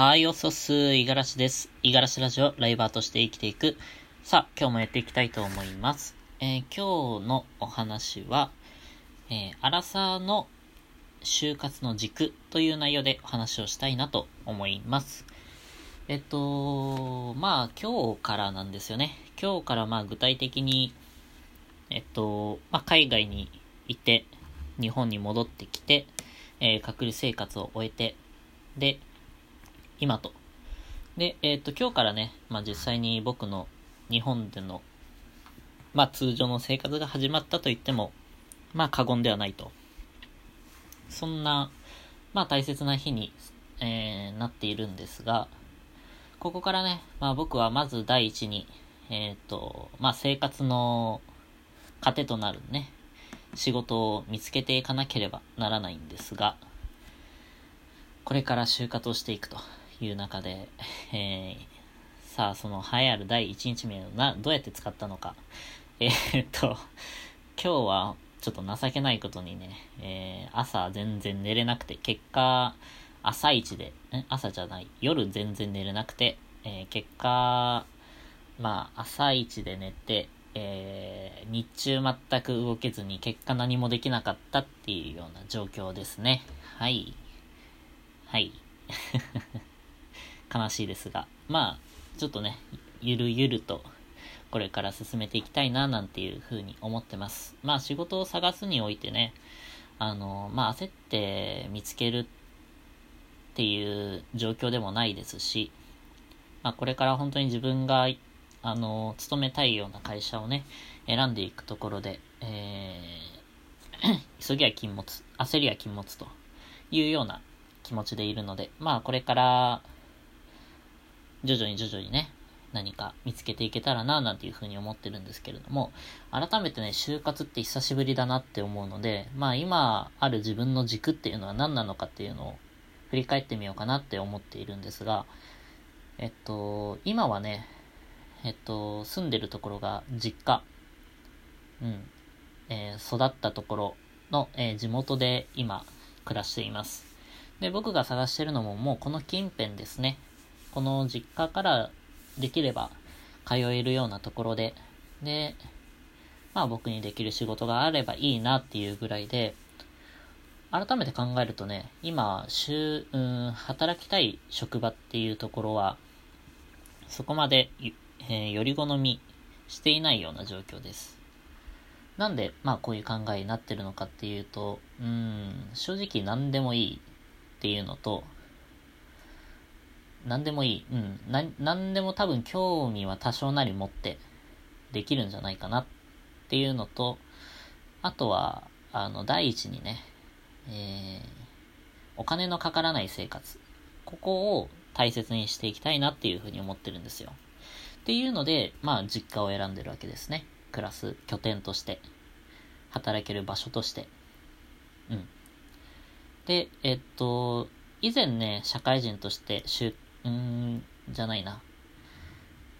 はい、おそす、いがらしです。いがらしラジオ、ライバーとして生きていく。さあ、今日もやっていきたいと思います。えー、今日のお話は、えー、アラサーの就活の軸という内容でお話をしたいなと思います。えっと、まあ、今日からなんですよね。今日からまあ、具体的に、えっと、まあ、海外に行って、日本に戻ってきて、えー、隔離生活を終えて、で、今と。で、えっ、ー、と、今日からね、まあ、実際に僕の日本での、まあ、通常の生活が始まったと言っても、まあ、過言ではないと。そんな、まあ、大切な日に、えー、なっているんですが、ここからね、まあ、僕はまず第一に、えっ、ー、と、まあ、生活の糧となるね、仕事を見つけていかなければならないんですが、これから就活をしていくという中で、えー、さあ、その栄えある第1日目をな、どうやって使ったのか。えー、っと、今日はちょっと情けないことにね、えー、朝全然寝れなくて、結果、朝一で、朝じゃない、夜全然寝れなくて、えー、結果、まあ、朝一で寝て、えー、日中全く動けずに結果何もできなかったっていうような状況ですね。はい。はい。悲しいですが、まあ、ちょっとね、ゆるゆると、これから進めていきたいな、なんていうふうに思ってます。まあ、仕事を探すにおいてね、あの、まあ、焦って見つけるっていう状況でもないですし、まあ、これから本当に自分が、あの、勤めたいような会社をね、選んでいくところで、えー、急ぎは禁物、焦りは禁物というような気持ちでいるので、まあ、これから、徐々に徐々にね、何か見つけていけたらな、なんていうふうに思ってるんですけれども、改めてね、就活って久しぶりだなって思うので、まあ今ある自分の軸っていうのは何なのかっていうのを振り返ってみようかなって思っているんですが、えっと、今はね、えっと、住んでるところが実家、うん、えー、育ったところの、えー、地元で今暮らしています。で、僕が探してるのももうこの近辺ですね。この実家からできれば通えるようなところで、で、まあ僕にできる仕事があればいいなっていうぐらいで、改めて考えるとね、今、週、うん、働きたい職場っていうところは、そこまで、えー、より好みしていないような状況です。なんで、まあこういう考えになってるのかっていうと、うん、正直何でもいいっていうのと、何でもいい。うん。な、何でも多分興味は多少なり持ってできるんじゃないかなっていうのと、あとは、あの、第一にね、えー、お金のかからない生活。ここを大切にしていきたいなっていうふうに思ってるんですよ。っていうので、まあ、実家を選んでるわけですね。暮らす拠点として。働ける場所として。うん。で、えっと、以前ね、社会人として就うーん、じゃないな。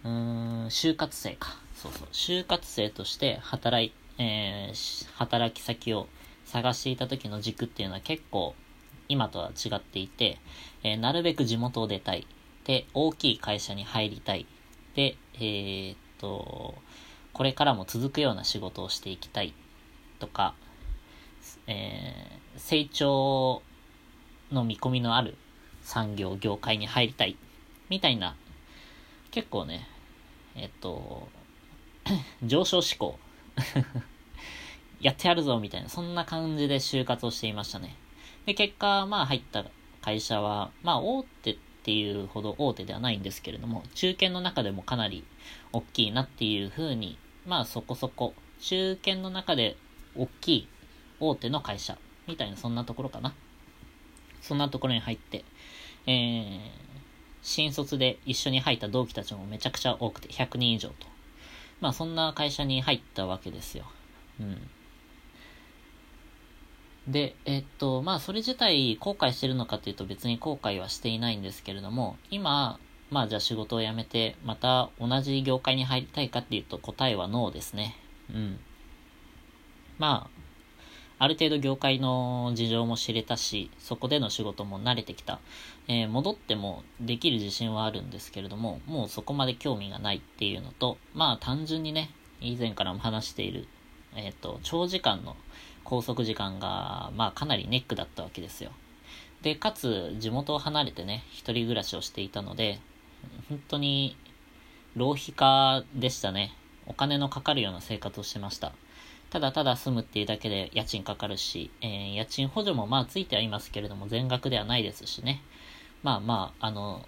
うーん、就活生か。そうそう。就活生として働い、えー、働き先を探していた時の軸っていうのは結構今とは違っていて、えー、なるべく地元を出たい。で、大きい会社に入りたい。で、えー、っと、これからも続くような仕事をしていきたい。とか、えー、成長の見込みのある産業、業界に入りたい、みたいな、結構ね、えっと、上昇志向 やってやるぞ、みたいな、そんな感じで就活をしていましたね。で、結果、まあ入った会社は、まあ大手っていうほど大手ではないんですけれども、中堅の中でもかなり大きいなっていう風に、まあそこそこ、中堅の中で大きい大手の会社、みたいなそんなところかな。そんなところに入って、えー、新卒で一緒に入った同期たちもめちゃくちゃ多くて、100人以上と。まあそんな会社に入ったわけですよ。うん。で、えっと、まあそれ自体後悔してるのかっていうと別に後悔はしていないんですけれども、今、まあじゃあ仕事を辞めてまた同じ業界に入りたいかっていうと答えはノーですね。うん。まあ、ある程度業界の事情も知れたし、そこでの仕事も慣れてきた。えー、戻ってもできる自信はあるんですけれども、もうそこまで興味がないっていうのと、まあ単純にね、以前からも話している、えっ、ー、と、長時間の拘束時間が、まあかなりネックだったわけですよ。で、かつ、地元を離れてね、一人暮らしをしていたので、本当に、浪費家でしたね。お金のかかるような生活をしてました。ただただ住むっていうだけで家賃かかるし、えー、家賃補助もまあついてはいますけれども、全額ではないですしね。まあまあ、あの、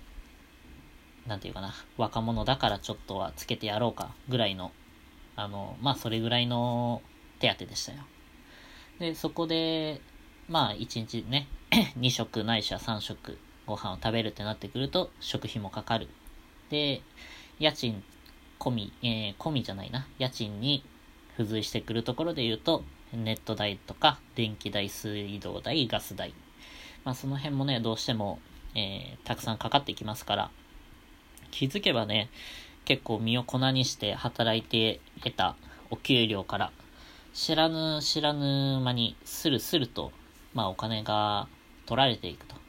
なんていうかな、若者だからちょっとはつけてやろうか、ぐらいの、あの、まあそれぐらいの手当でしたよ。で、そこで、まあ1日ね、2食ないしは3食ご飯を食べるってなってくると、食費もかかる。で、家賃込み、えー、込みじゃないな、家賃に付随してくるところで言うと、ネット代とか、電気代、水道代、ガス代。まあその辺もね、どうしても、えー、たくさんかかってきますから、気づけばね、結構身を粉にして働いて得たお給料から、知らぬ知らぬ間にスルスルと、まあお金が取られていくと。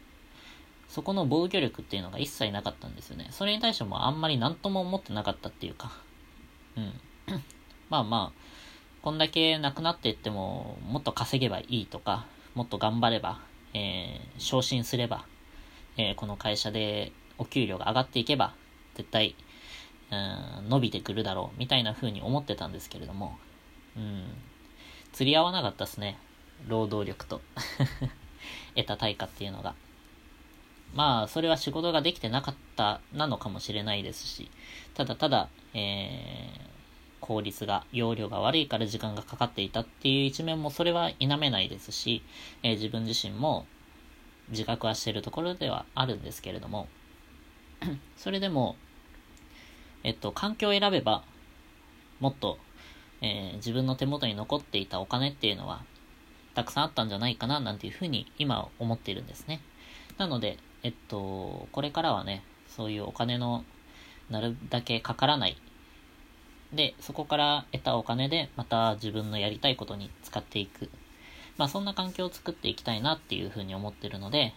そこの防御力っていうのが一切なかったんですよね。それに対してもあんまり何とも思ってなかったっていうか。うん。まあまあ、こんだけなくなっていっても、もっと稼げばいいとか、もっと頑張れば、えー、昇進すれば、えー、この会社でお給料が上がっていけば、絶対、うん、伸びてくるだろう、みたいな風に思ってたんですけれども、うん、釣り合わなかったですね。労働力と。得た対価っていうのが。まあ、それは仕事ができてなかったなのかもしれないですし、ただただ、えー、効率が、容量が悪いから時間がかかっていたっていう一面もそれは否めないですし、えー、自分自身も自覚はしているところではあるんですけれども、それでも、えっと、環境を選べば、もっと、えー、自分の手元に残っていたお金っていうのは、たくさんあったんじゃないかな、なんていうふうに今思っているんですね。なので、えっと、これからはね、そういうお金のなるだけかからない。で、そこから得たお金でまた自分のやりたいことに使っていく。まあそんな環境を作っていきたいなっていうふうに思ってるので、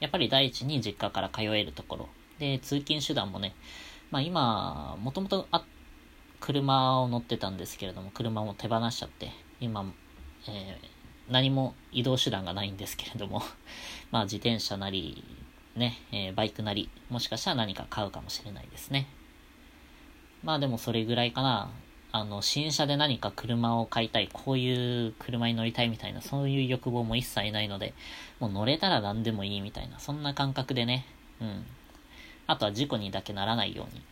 やっぱり第一に実家から通えるところ。で、通勤手段もね、まあ今、もともと、車を乗ってたんですけれども、車も手放しちゃって、今、えー何も移動手段がないんですけれども まあ自転車なり、ね、えー、バイクなり、もしかしたら何か買うかもしれないですね。まあでもそれぐらいかな。あの、新車で何か車を買いたい、こういう車に乗りたいみたいな、そういう欲望も一切ないので、もう乗れたら何でもいいみたいな、そんな感覚でね、うん。あとは事故にだけならないように。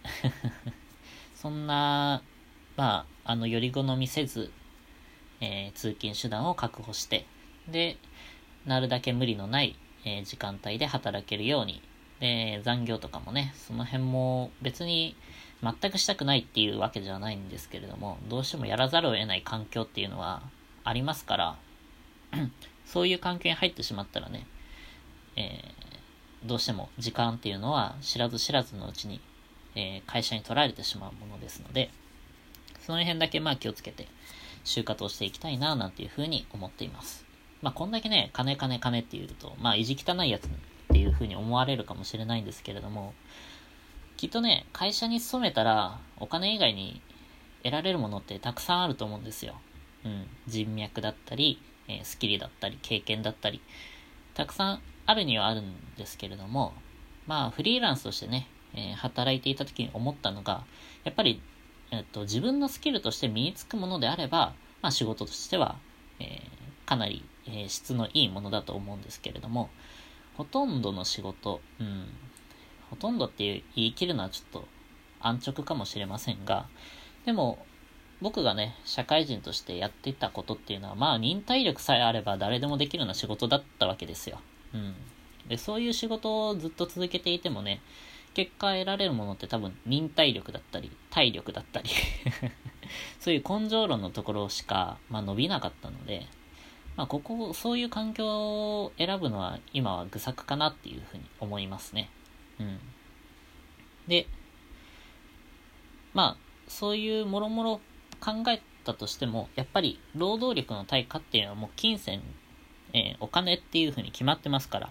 そんな、まあ、あの、より好みせず、えー、通勤手段を確保して、で、なるだけ無理のない、えー、時間帯で働けるように、で、残業とかもね、その辺も別に全くしたくないっていうわけじゃないんですけれども、どうしてもやらざるを得ない環境っていうのはありますから、そういう環境に入ってしまったらね、えー、どうしても時間っていうのは知らず知らずのうちに、えー、会社に取られてしまうものですので、その辺だけまあ気をつけて、就活をしていきたいな、なんていうふうに思っています。まあ、こんだけね、金金金って言うと、まあ、意地汚いやつっていうふうに思われるかもしれないんですけれども、きっとね、会社に勤めたら、お金以外に得られるものってたくさんあると思うんですよ。うん。人脈だったり、えー、スキルだったり、経験だったり、たくさんあるにはあるんですけれども、まあ、フリーランスとしてね、えー、働いていた時に思ったのが、やっぱりえっと、自分のスキルとして身につくものであれば、まあ、仕事としては、えー、かなり、え、質のいいものだと思うんですけれども、ほとんどの仕事、うん、ほとんどって言い切るのはちょっと安直かもしれませんが、でも、僕がね、社会人としてやってたことっていうのは、まあ、忍耐力さえあれば誰でもできるような仕事だったわけですよ。うん。で、そういう仕事をずっと続けていてもね、結果得られるものって多分忍耐力だったり、体力だったり そういう根性論のところしか、まあ、伸びなかったので、まあ、ここ、そういう環境を選ぶのは今は愚策かなっていうふうに思いますね。うん。で、まあ、そういうもろもろ考えたとしても、やっぱり労働力の対価っていうのはもう金銭、えー、お金っていうふうに決まってますから、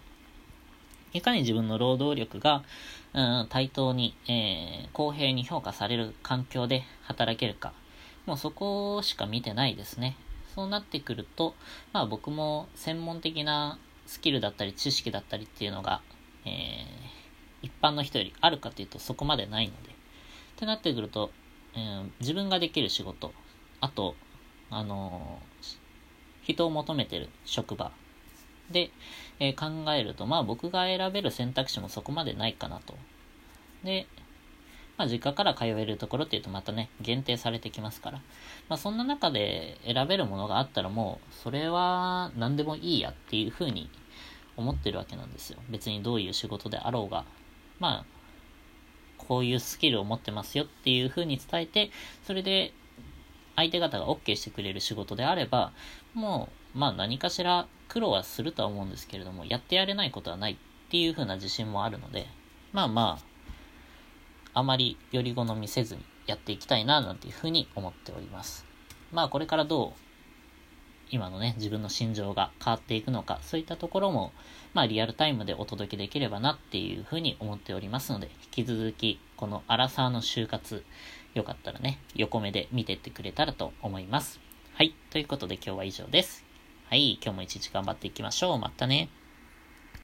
いかに自分の労働力が、うん、対等に、えー、公平に評価される環境で働けるか、もうそこしか見てないですね。そうなってくると、まあ僕も専門的なスキルだったり知識だったりっていうのが、えー、一般の人よりあるかというとそこまでないので。ってなってくると、えー、自分ができる仕事、あと、あのー、人を求めてる職場で、えー、考えると、まあ僕が選べる選択肢もそこまでないかなと。で、まあ実家から通えるところっていうとまたね、限定されてきますから。まあそんな中で選べるものがあったらもう、それは何でもいいやっていうふうに思ってるわけなんですよ。別にどういう仕事であろうが。まあ、こういうスキルを持ってますよっていうふうに伝えて、それで相手方が OK してくれる仕事であれば、もう、まあ何かしら苦労はするとは思うんですけれども、やってやれないことはないっていうふうな自信もあるので、まあまあ、あまりより好みせずにやっていきたいな、なんていうふうに思っております。まあこれからどう今のね、自分の心情が変わっていくのか、そういったところも、まあリアルタイムでお届けできればなっていうふうに思っておりますので、引き続き、このアラサーの就活、よかったらね、横目で見てってくれたらと思います。はい。ということで今日は以上です。はい。今日も一日頑張っていきましょう。またね。